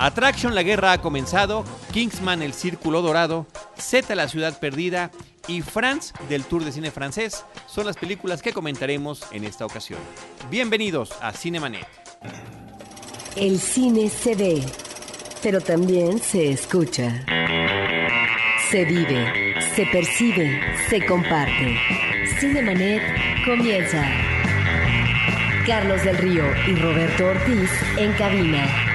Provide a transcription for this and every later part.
Attraction, la guerra ha comenzado, Kingsman, el círculo dorado, Z, la ciudad perdida y France del Tour de Cine Francés son las películas que comentaremos en esta ocasión. Bienvenidos a Cinemanet. El cine se ve, pero también se escucha. Se vive, se percibe, se comparte. Cinemanet comienza. Carlos del Río y Roberto Ortiz en cabina.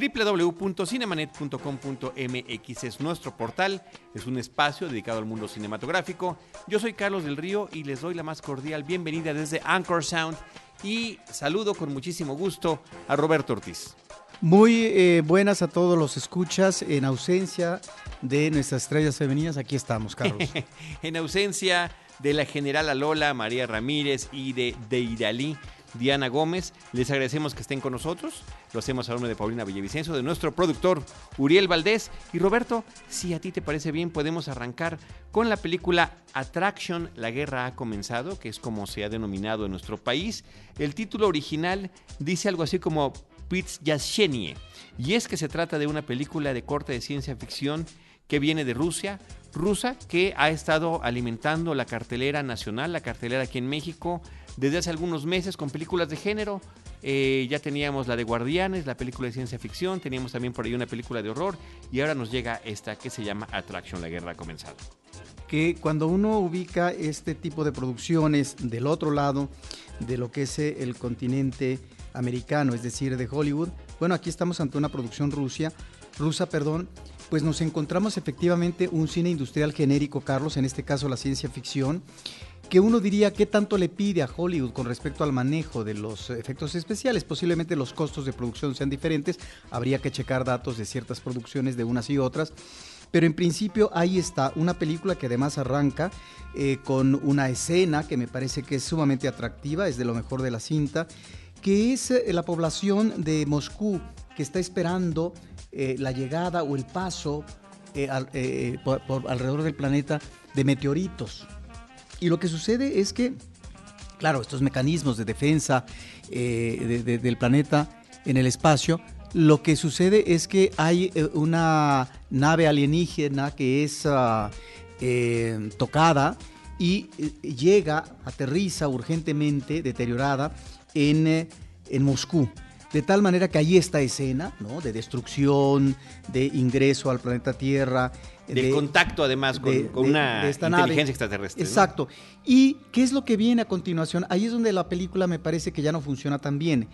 www.cinemanet.com.mx es nuestro portal, es un espacio dedicado al mundo cinematográfico. Yo soy Carlos del Río y les doy la más cordial bienvenida desde Anchor Sound y saludo con muchísimo gusto a Roberto Ortiz. Muy eh, buenas a todos los escuchas en ausencia de nuestras estrellas femeninas. Aquí estamos, Carlos. en ausencia de la general Alola, María Ramírez y de Deiralí. Diana Gómez. Les agradecemos que estén con nosotros. Lo hacemos a nombre de Paulina Villavicencio, de nuestro productor Uriel Valdés. Y Roberto, si a ti te parece bien, podemos arrancar con la película Attraction, la guerra ha comenzado, que es como se ha denominado en nuestro país. El título original dice algo así como Pitz Yashenie. Y es que se trata de una película de corte de ciencia ficción que viene de Rusia, rusa que ha estado alimentando la cartelera nacional, la cartelera aquí en México, desde hace algunos meses con películas de género. Eh, ya teníamos la de Guardianes, la película de ciencia ficción, teníamos también por ahí una película de horror y ahora nos llega esta que se llama Attraction, la guerra ha comenzado. Que cuando uno ubica este tipo de producciones del otro lado de lo que es eh, el continente americano, es decir, de Hollywood, bueno, aquí estamos ante una producción rusa, rusa, perdón, pues nos encontramos efectivamente un cine industrial genérico, Carlos, en este caso la ciencia ficción, que uno diría qué tanto le pide a Hollywood con respecto al manejo de los efectos especiales. Posiblemente los costos de producción sean diferentes, habría que checar datos de ciertas producciones de unas y otras. Pero en principio ahí está una película que además arranca eh, con una escena que me parece que es sumamente atractiva, es de lo mejor de la cinta, que es eh, la población de Moscú que está esperando eh, la llegada o el paso por alrededor del planeta de meteoritos. Y lo que sucede es que, claro, estos mecanismos de defensa eh, del planeta en el espacio, lo que sucede es que hay eh, una nave alienígena que es ah, eh, tocada y llega, aterriza urgentemente, deteriorada, en, en Moscú. De tal manera que ahí esta escena ¿no? de destrucción, de ingreso al planeta Tierra. De, contacto además con, una inteligencia extraterrestre. Exacto. ¿Y qué es lo que viene a continuación? Ahí es donde la película me parece que ya no funciona tan bien,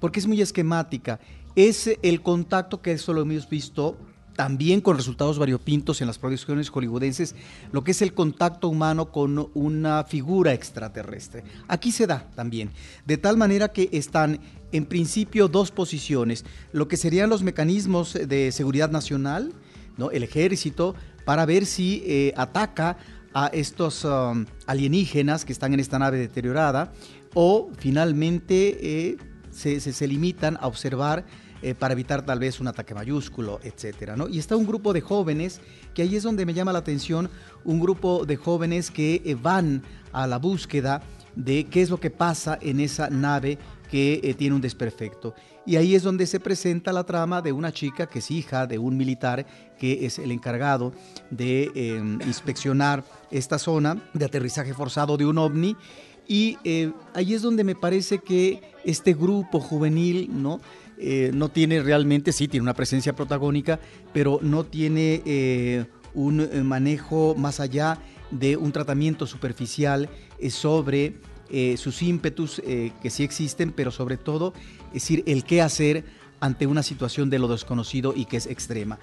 porque es muy esquemática. Es el contacto que eso lo hemos visto también con resultados variopintos en las producciones hollywoodenses, lo que es el contacto humano con una figura extraterrestre. Aquí se da también, de tal manera que están en principio dos posiciones, lo que serían los mecanismos de seguridad nacional, ¿no? el ejército, para ver si eh, ataca a estos um, alienígenas que están en esta nave deteriorada, o finalmente eh, se, se limitan a observar eh, para evitar tal vez un ataque mayúsculo, etcétera, ¿no? Y está un grupo de jóvenes, que ahí es donde me llama la atención, un grupo de jóvenes que eh, van a la búsqueda de qué es lo que pasa en esa nave que eh, tiene un desperfecto. Y ahí es donde se presenta la trama de una chica que es hija de un militar que es el encargado de em, inspeccionar esta zona de aterrizaje forzado de un ovni. Y ahí es donde me parece que este grupo juvenil, ¿no? Eh, no tiene realmente, sí, tiene una presencia protagónica, pero no tiene eh, un eh, manejo más allá de un tratamiento superficial sobre sus ímpetus que sí existen, pero sobre todo, es decir, el qué hacer ante una situación de lo desconocido y que es extrema.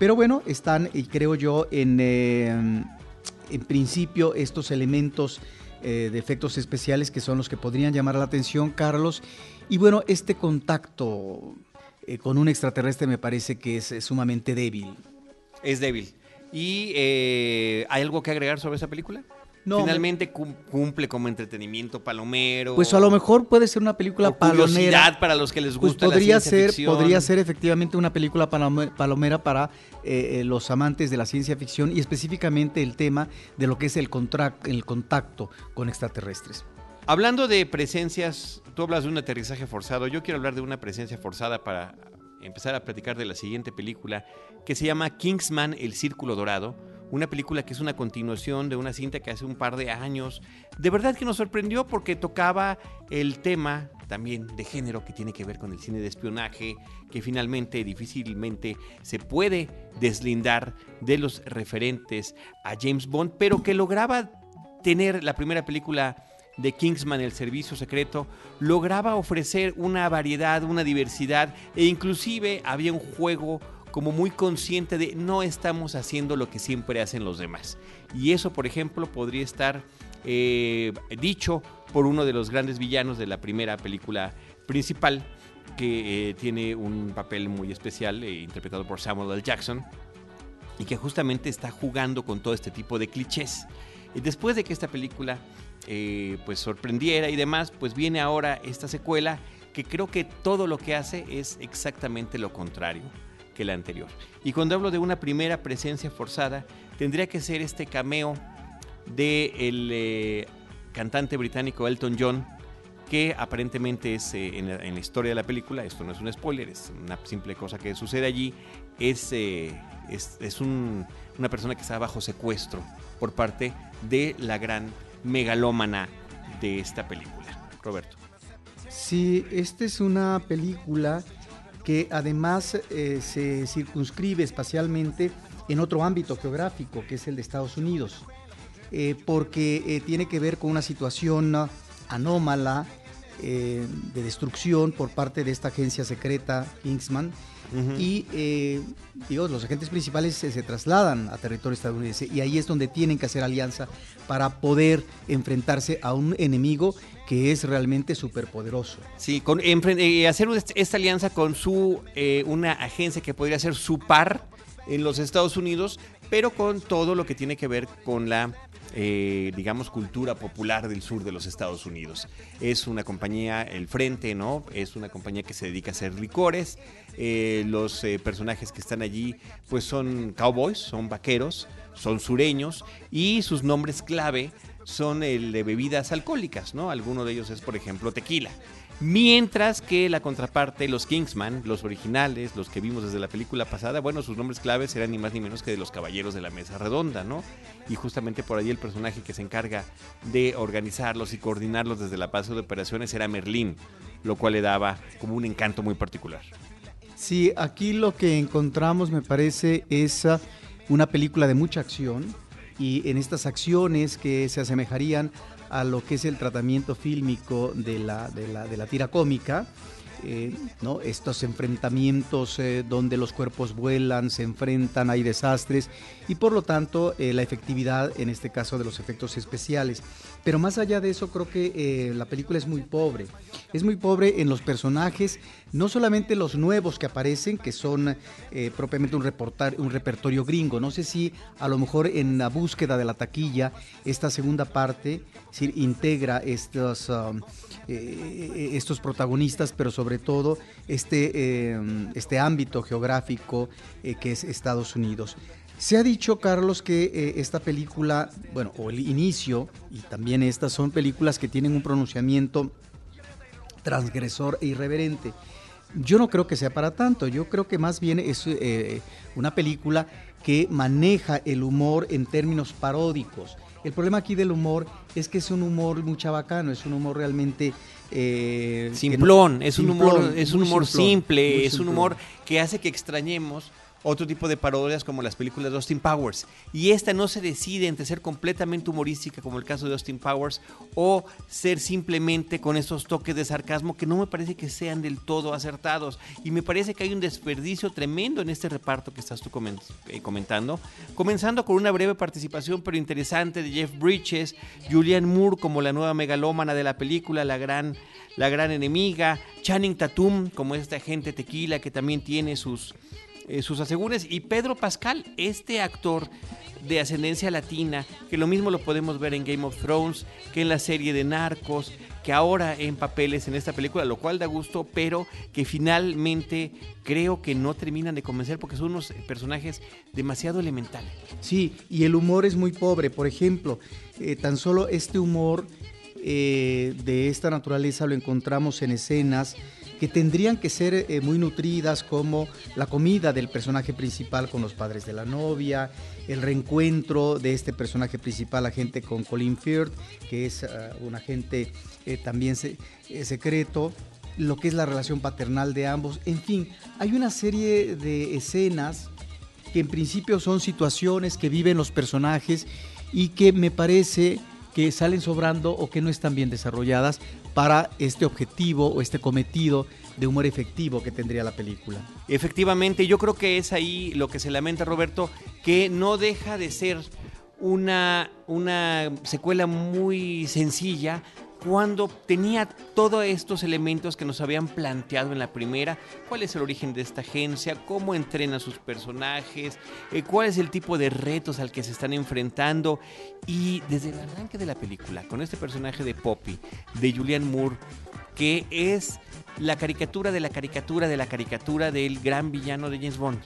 Pero bueno, están, creo yo, en, en principio estos elementos de efectos especiales que son los que podrían llamar la atención, Carlos, y bueno, este contacto eh, con un extraterrestre me parece que es, sumamente débil. Es débil. ¿Y eh, hay algo que agregar sobre esa película? No, Finalmente cumple como entretenimiento palomero. Pues a lo mejor puede ser una película o palomera. para los que les pues gusta podría ser, Podría ser efectivamente una película palomera para eh, los amantes de la ciencia ficción y específicamente el tema de lo que es el, el contacto con extraterrestres. Hablando de presencias, tú hablas de un aterrizaje forzado, yo quiero hablar de una presencia forzada para empezar a platicar de la siguiente película que se llama Kingsman, El Círculo Dorado, una película que es una continuación de una cinta que hace un par de años, de verdad que nos sorprendió porque tocaba el tema también de género que tiene que ver con el cine de espionaje, que finalmente difícilmente se puede deslindar de los referentes a James Bond, pero que lograba tener la primera película de Kingsman, el servicio secreto, lograba ofrecer una variedad, una diversidad e inclusive había un juego como muy consciente de no estamos haciendo lo que siempre hacen los demás. Y eso, por ejemplo, podría estar eh, dicho por uno de los grandes villanos de la primera película principal, que eh, tiene un papel muy especial, eh, interpretado por Samuel L. Jackson, y que justamente está jugando con todo este tipo de clichés. Y después de que esta película pues sorprendiera y demás, pues viene ahora esta secuela que creo que todo lo que hace es exactamente lo contrario que la anterior. Y cuando hablo de una primera presencia forzada, tendría que ser este cameo del de eh, cantante británico Elton John, que aparentemente es eh, en, la, historia de la película, esto no es un spoiler, es una simple cosa que sucede allí, es, eh, es, una persona que está bajo secuestro por parte de la gran megalómana de esta película. Roberto. Sí, esta es una película que además se circunscribe espacialmente en otro ámbito geográfico, que es el de Estados Unidos. Eh, porque eh, tiene que ver con una situación anómala eh, de destrucción por parte de esta agencia secreta Kingsman. Y digo, los agentes principales se, trasladan a territorio estadounidense y ahí es donde tienen que hacer alianza para poder enfrentarse a un enemigo que es realmente superpoderoso. Sí, con, hacer esta alianza con su una agencia que podría ser su par en los Estados Unidos, pero con todo lo que tiene que ver con la eh, digamos, cultura popular del sur de los Estados Unidos. Es una compañía, el Frente, ¿no? Es una compañía que se dedica a hacer licores. Eh, los eh, personajes que están allí, pues son cowboys, son vaqueros, son sureños y sus nombres clave son el de bebidas alcohólicas, ¿no? Alguno de ellos es, por ejemplo, tequila. Mientras que la contraparte, los Kingsman, los originales, los que vimos desde la película pasada, bueno, sus nombres claves eran ni más ni menos que de los caballeros de la mesa redonda, ¿no? Y justamente por ahí el personaje que se encarga de organizarlos y coordinarlos desde la base de operaciones era Merlín, lo cual le daba como un encanto muy particular. Sí, aquí lo que encontramos me parece es ah, una película de mucha acción y en estas acciones que se asemejarían a lo que es el tratamiento fílmico de la, de la, de la tira cómica. Eh, ¿no? estos enfrentamientos eh, donde los cuerpos vuelan, se enfrentan, hay desastres y por lo tanto eh, la efectividad en este caso de los efectos especiales. Pero más allá de eso creo que la película es muy pobre. Es muy pobre en los personajes, no solamente los nuevos que aparecen, que son propiamente un, un repertorio gringo. No sé si a lo mejor en la búsqueda de la taquilla esta segunda parte integra estos, um, estos protagonistas, pero sobre sobre todo este, em, este ámbito geográfico eh, que es Estados Unidos. Se ha dicho, Carlos, que eh, esta película, bueno, o el inicio, y también estas son películas que tienen un pronunciamiento transgresor e irreverente. Yo no creo que sea para tanto, yo creo que más bien es eh, una película que maneja el humor en términos paródicos. El problema aquí del humor es que es un humor muy chabacano, es un humor realmente eh, simplón, es un humor, es un humor simple, es un humor que hace que extrañemos otro tipo de parodias como las películas de Austin Powers. Y esta no se decide entre ser completamente humorística, como el caso de Austin Powers, o ser simplemente con esos toques de sarcasmo que no me parece que sean del todo acertados. Y me parece que hay un desperdicio tremendo en este reparto que estás tú eh, comentando. Comenzando con una breve participación, pero interesante, de Jeff Bridges, Julianne Moore como la nueva megalómana de la película, la gran, la gran enemiga, Channing Tatum como este agente tequila que también tiene sus eh, sus asegures. Y Pedro Pascal, este actor de ascendencia latina, que lo mismo lo podemos ver en Game of Thrones, que en la serie de Narcos, que ahora en papeles en esta película, lo cual da gusto, pero que finalmente creo que no terminan de convencer porque son unos personajes demasiado elementales. Sí, y el humor es muy pobre. Por ejemplo, eh, tan solo este humor eh, de esta naturaleza lo encontramos en escenas que tendrían que ser eh, muy nutridas como la comida del personaje principal con los padres de la novia, el reencuentro de este personaje principal, agente con Colin Firth, que es ah, un agente eh, también secreto, lo que es la relación paternal de ambos, en fin, hay una serie de escenas que en principio son situaciones que viven los personajes y que me parece que salen sobrando o que no están bien desarrolladas para este objetivo o este cometido de humor efectivo que tendría la película. Efectivamente, yo creo que es ahí lo que se lamenta Roberto, que no deja de ser una, una secuela muy sencilla cuando tenía todos estos elementos que nos habían planteado en la primera, cuál es el origen de esta agencia, cómo entrena sus personajes, eh, cuál es el tipo de retos al que se están enfrentando y desde el arranque de la película, con este personaje de Poppy, de Julian Moore, que es la caricatura de la caricatura de la caricatura del gran villano de James Bond,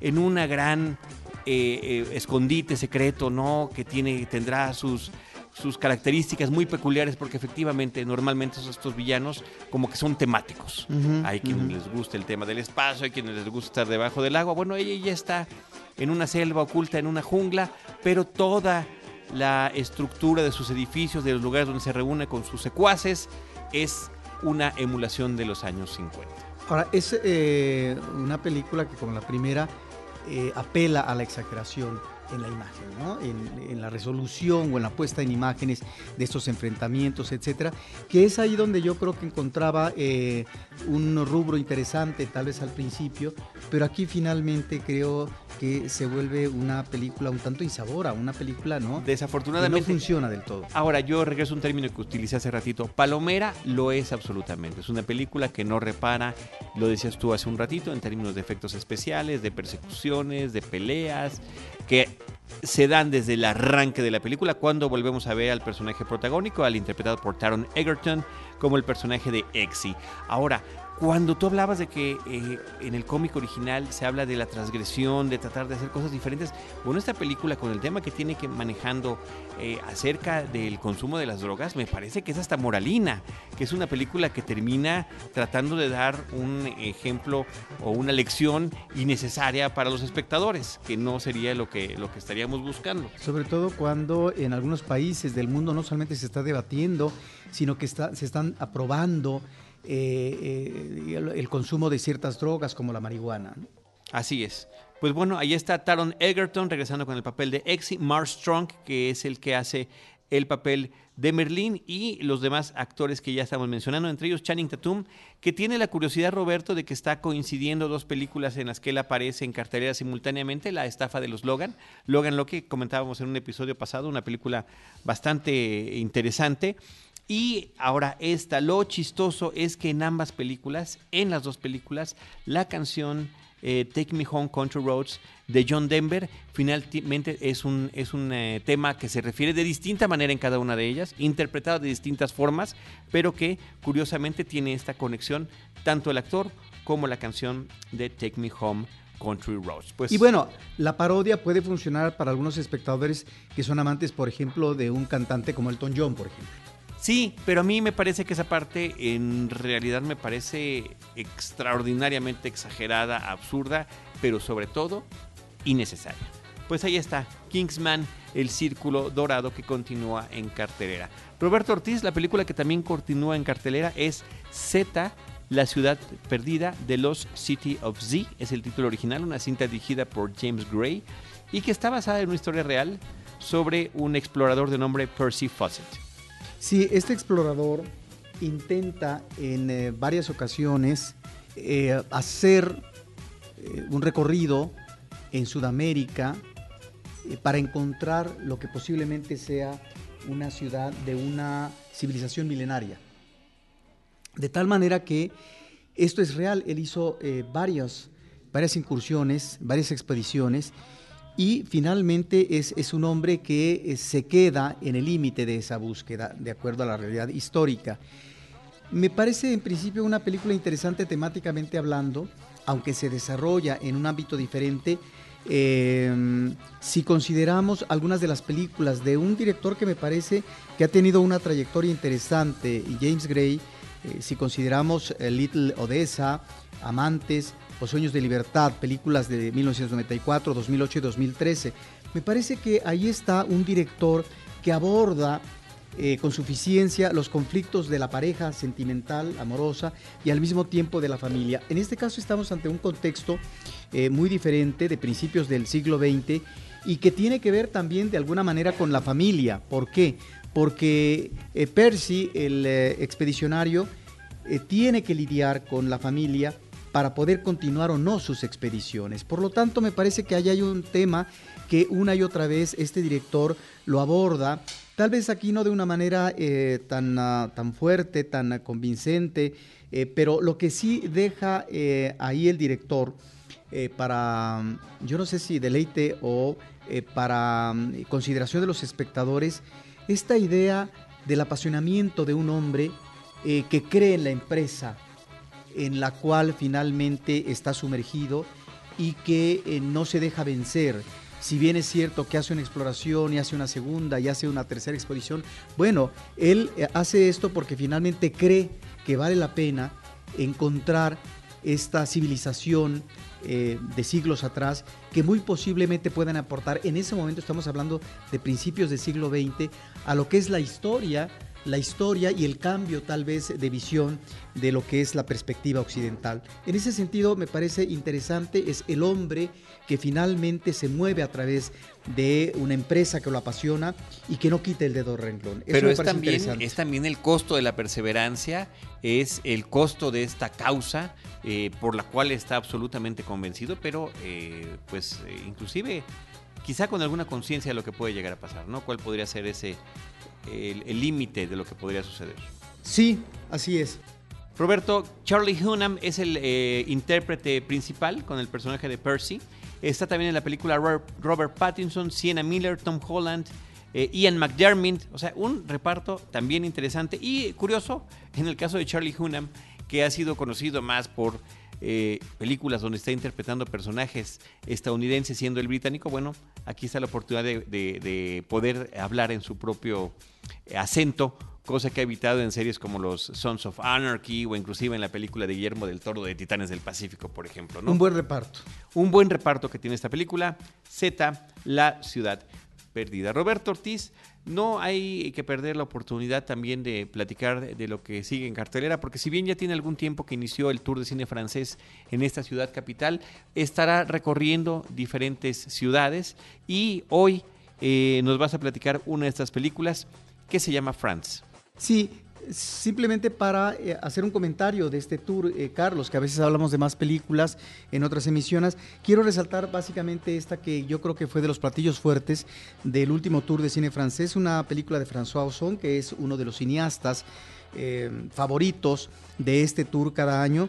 en una gran eh, eh, escondite secreto, ¿no? Que tiene, tendrá sus sus características muy peculiares porque efectivamente normalmente estos villanos como que son temáticos. hay quienes les gusta el tema del espacio, hay quienes les gusta estar debajo del agua. Bueno, ella ya está en una selva oculta, en una jungla, pero toda la estructura de sus edificios, de los lugares donde se reúne con sus secuaces, es una emulación de los años 50. Ahora, es eh, una película que como la primera eh, apela a la exageración en la imagen, en, la resolución o en la puesta en imágenes de estos enfrentamientos, etcétera, que es ahí donde yo creo que encontraba eh, un rubro interesante, tal vez al principio, pero aquí finalmente creo que se vuelve una película un tanto insabora, una película, ¿no? Desafortunadamente. no funciona del todo. Ahora, yo regreso a un término que utilicé hace ratito. Palomera lo es absolutamente. Es una película que no repara, lo decías tú hace un ratito, en términos de efectos especiales, de persecuciones, de peleas, que se dan desde el arranque de la película cuando volvemos a ver al personaje protagónico, al interpretado por Taron Egerton, como el personaje de Exy. Ahora, cuando tú hablabas de que eh, en el cómic original se habla de la transgresión, de tratar de hacer cosas diferentes, bueno, esta película con el tema que tiene que manejando eh, acerca del consumo de las drogas, me parece que es hasta moralina, que es una película que termina tratando de dar un ejemplo o una lección innecesaria para los espectadores, que no sería lo que, lo que estaríamos buscando. Sobre todo cuando en algunos países del mundo no solamente se está debatiendo, sino que se están aprobando eh, eh, el, consumo de ciertas drogas como la marihuana. Así es. Pues bueno, ahí está Taron Egerton regresando con el papel de Exy, Mark Strong, que es el que hace el papel de Merlín y los demás actores que ya estamos mencionando, entre ellos Channing Tatum, que tiene la curiosidad, Roberto, de que está coincidiendo dos películas en las que él aparece en cartelera simultáneamente, La estafa de los Logan, Logan lo que comentábamos en un episodio pasado, una película bastante interesante, y ahora esta, lo chistoso es que en ambas películas, en las dos películas, la canción eh, Take Me Home Country Roads de John Denver finalmente es un, es un eh, tema que se refiere de distinta manera en cada una de ellas, interpretado de distintas formas, pero que curiosamente tiene esta conexión tanto el actor como la canción de Take Me Home Country Roads. Pues, y bueno, la parodia puede funcionar para algunos espectadores que son amantes, por ejemplo, de un cantante como Elton John, por ejemplo. Sí, pero a mí me parece que esa parte en realidad me parece extraordinariamente exagerada, absurda, pero sobre todo innecesaria. Pues ahí está, Kingsman, el círculo dorado que continúa en cartelera. Roberto Ortiz, la película que también continúa en cartelera es Z, la ciudad perdida de los City of Z, es el título original, una cinta dirigida por James Gray y que está basada en una historia real sobre un explorador de nombre Percy Fawcett. Sí, este explorador intenta en eh, varias ocasiones eh, hacer eh, un recorrido en Sudamérica para encontrar lo que posiblemente sea una ciudad de una civilización milenaria. De tal manera que esto es real, él hizo varias, varias incursiones, varias expediciones y finalmente es, un hombre que eh, se queda en el límite de esa búsqueda, de acuerdo a la realidad histórica. Me parece en principio una película interesante temáticamente hablando, aunque se desarrolla en un ámbito diferente, eh, si consideramos algunas de las películas de un director que me parece que ha tenido una trayectoria interesante, James Gray, eh, si consideramos eh, Little Odessa, Amantes o Sueños de Libertad, películas de 1994, 2008 y 2013, me parece que ahí está un director que aborda eh, con suficiencia los conflictos de la pareja sentimental, amorosa y al mismo tiempo de la familia. En este caso estamos ante un contexto eh, muy diferente de principios del siglo XX y que tiene que ver también de alguna manera con la familia. ¿Por qué? Porque eh, Percy, el expedicionario, tiene que lidiar con la familia para poder continuar o no sus expediciones. Por lo tanto, me parece que ahí hay un tema que una y otra vez este director lo aborda Tal vez aquí no de una manera eh, tan, ah, tan fuerte, tan convincente, eh, pero lo que sí deja eh, ahí el director para, yo no sé si deleite o para mm, consideración de los espectadores, esta idea del apasionamiento de un hombre que cree en la empresa en la cual finalmente está sumergido y que no se deja vencer. Si bien es cierto que hace una exploración y hace una segunda y hace una tercera expedición, bueno, él eh, hace esto porque finalmente cree que vale la pena encontrar esta civilización eh, de siglos atrás que muy posiblemente puedan aportar, en ese momento estamos hablando de principios del siglo XX, a lo que es la historia la historia y el cambio tal vez de visión de lo que es la perspectiva occidental. En ese sentido me parece interesante, es el hombre que finalmente se mueve a través de una empresa que lo apasiona y que no quite el dedo renglón. Pero es también, es también el costo de la perseverancia, es el costo de esta causa eh, por la cual está absolutamente convencido, pero eh, pues eh, inclusive quizá con alguna conciencia de lo que puede llegar a pasar, ¿no? ¿Cuál podría ser ese el límite de lo que podría suceder. Sí, así es. Roberto, Charlie Hunnam es el eh, intérprete principal con el personaje de Percy. Está también en la película Robert Pattinson, Sienna Miller, Tom Holland, eh, Ian McDermott. O sea, un reparto también interesante y curioso en el caso de Charlie Hunnam, que ha sido conocido más por eh, películas donde está interpretando personajes estadounidenses siendo el británico. Bueno, aquí está la oportunidad de poder hablar en su propio acento, cosa que ha evitado en series como los Sons of Anarchy o inclusive en la película de Guillermo del Toro de Titanes del Pacífico, por ejemplo. Un buen reparto. Un buen reparto que tiene esta película. Z, La Ciudad Perdida. Roberto Ortiz, no hay que perder la oportunidad también de platicar de lo que sigue en cartelera, porque si bien ya tiene algún tiempo que inició el Tour de Cine Francés en esta ciudad capital, estará recorriendo diferentes ciudades y hoy eh, nos vas a platicar una de estas películas que se llama France. Sí, simplemente para eh, hacer un comentario de este tour, eh, Carlos, que a veces hablamos de más películas en otras emisiones, quiero resaltar básicamente esta que yo creo que fue de los platillos fuertes del último tour de cine francés, una película de François Ozon, que es uno de los cineastas eh, favoritos de este tour cada año.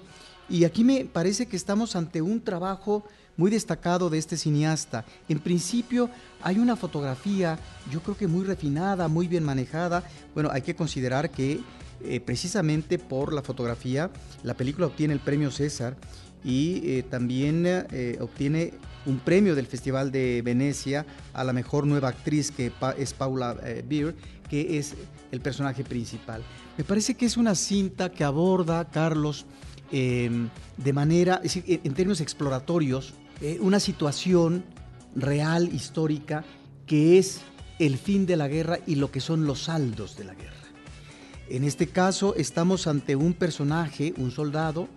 Y aquí me parece que estamos ante un trabajo muy destacado de este cineasta. En principio hay una fotografía, yo creo que muy refinada, muy bien manejada. Bueno, hay que considerar que eh, precisamente por la fotografía la película obtiene el premio César y eh, también eh, obtiene un premio del Festival de Venecia a la mejor nueva actriz que es Paula Beer, que es el personaje principal. Me parece que es una cinta que aborda, Carlos, em, de manera, en términos exploratorios, eh, una situación real, histórica, que es el fin de la guerra y lo que son los saldos de la guerra. En este caso estamos ante un personaje, un soldado,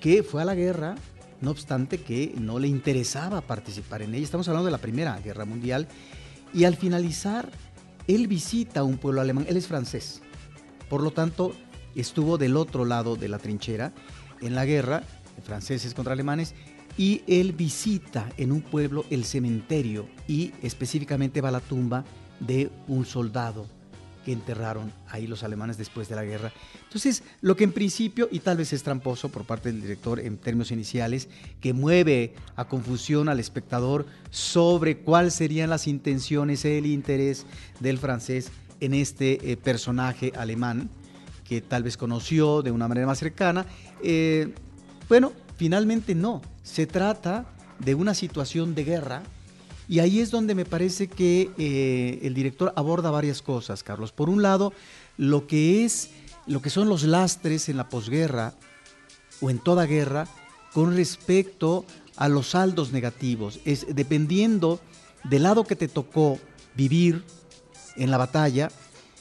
que fue a la guerra, no obstante que no le interesaba participar en ella. Estamos hablando de la Primera Guerra Mundial. Y al finalizar, él visita un pueblo alemán, él es francés. Por lo tanto, estuvo del otro lado de la trinchera en la guerra, franceses contra alemanes, y él visita en un pueblo el cementerio y específicamente va a la tumba de un soldado que enterraron ahí los alemanes después de la guerra. Entonces, lo que en principio, y tal vez es tramposo por parte del director en términos iniciales, que mueve a confusión al espectador sobre cuáles serían las intenciones, el interés del francés en este eh, personaje alemán, que tal vez conoció de una manera más cercana, eh, bueno, finalmente no. Se trata de una situación de guerra. Y ahí es donde me parece que eh, el director aborda varias cosas, Carlos. Por un lado, lo que es, lo que son los lastres en la posguerra o en toda guerra con respecto a los saldos negativos. Es dependiendo del lado que te tocó vivir en la batalla,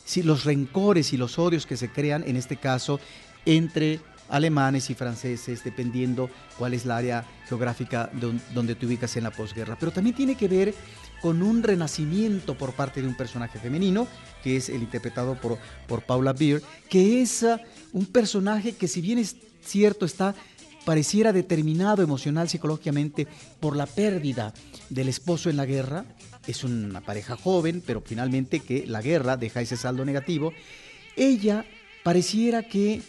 si los rencores y los odios que se crean, en este caso, entre alemanes y franceses, dependiendo cuál es la área geográfica donde te ubicas en la posguerra. Pero también tiene que ver con un renacimiento por parte de un personaje femenino, que es el interpretado por, por Paula Beer, que es uh, un personaje que si bien es cierto está pareciera determinado emocional, psicológicamente, por la pérdida del esposo en la guerra, es una pareja joven, pero finalmente que la guerra deja ese saldo negativo, ella pareciera que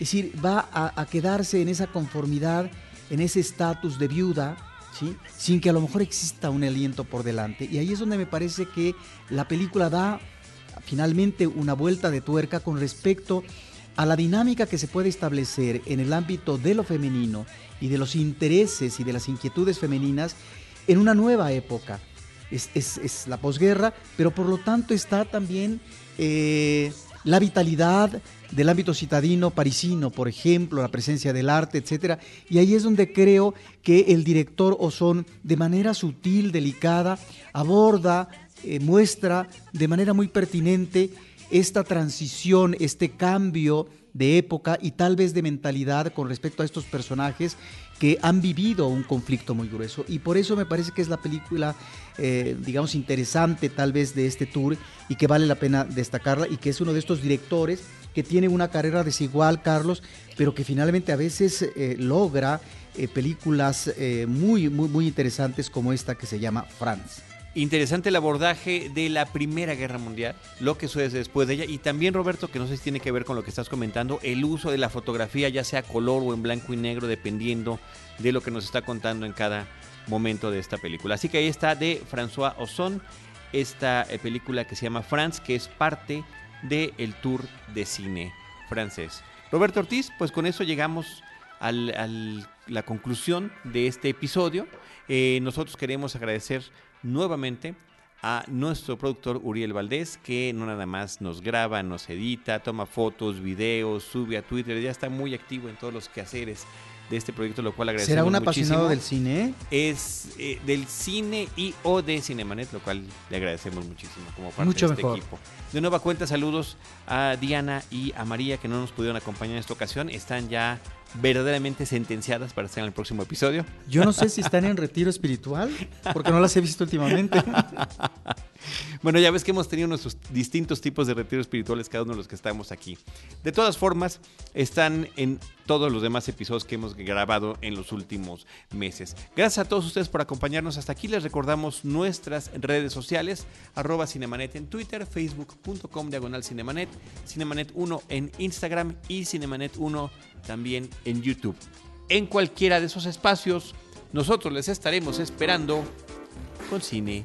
es decir, va a, quedarse en esa conformidad, en ese estatus de viuda, ¿sí? sin que a lo mejor exista un aliento por delante. Y ahí es donde me parece que la película da finalmente una vuelta de tuerca con respecto a la dinámica que se puede establecer en el ámbito de lo femenino y de los intereses y de las inquietudes femeninas en una nueva época. Es, la posguerra, pero por lo tanto está también eh, la vitalidad del ámbito citadino parisino, por ejemplo, la presencia del arte, etcétera. Y ahí es donde creo que el director Ozón, de manera sutil, delicada, aborda, eh, muestra de manera muy pertinente esta transición, este cambio de época y tal vez de mentalidad con respecto a estos personajes que han vivido un conflicto muy grueso. Y por eso me parece que es la película, eh, digamos, interesante tal vez de este tour y que vale la pena destacarla y que es uno de estos directores que tiene una carrera desigual, Carlos, pero que finalmente a veces eh, logra eh, películas muy, muy, muy interesantes como esta que se llama Franz. Interesante el abordaje de la Primera Guerra Mundial, lo que sucede después de ella, y también Roberto, que no sé si tiene que ver con lo que estás comentando, el uso de la fotografía, ya sea color o en blanco y negro, dependiendo de lo que nos está contando en cada momento de esta película. Así que ahí está de François Ozon, esta eh, película que se llama France, que es parte del el tour de cine francés. Roberto Ortiz, pues con eso llegamos a la conclusión de este episodio. Eh, nosotros queremos agradecer nuevamente a nuestro productor Uriel Valdés, que no nada más nos graba, nos edita, toma fotos, videos, sube a Twitter, ya está muy activo en todos los quehaceres de este proyecto, lo cual agradecemos ¿Será un apasionado del cine? Es eh, del cine y o de Cinemanet, lo cual le agradecemos muchísimo como parte Mucho de este mejor. equipo. De nueva cuenta, saludos a Diana y a María que no nos pudieron acompañar en esta ocasión. Están ya verdaderamente sentenciadas para estar en el próximo episodio. Yo no sé si están en retiro espiritual, porque no las he visto últimamente. Bueno, ya ves que hemos tenido nuestros distintos tipos de retiros espirituales, cada uno de los que estamos aquí. De todas formas, están en todos los demás episodios que hemos grabado en los últimos meses. Gracias a todos ustedes por acompañarnos hasta aquí. Les recordamos nuestras redes sociales, arroba Cinemanet en Twitter, facebook.com diagonal Cinemanet, Cinemanet 1 en Instagram y Cinemanet 1 también en YouTube. En cualquiera de esos espacios, nosotros les estaremos esperando con cine,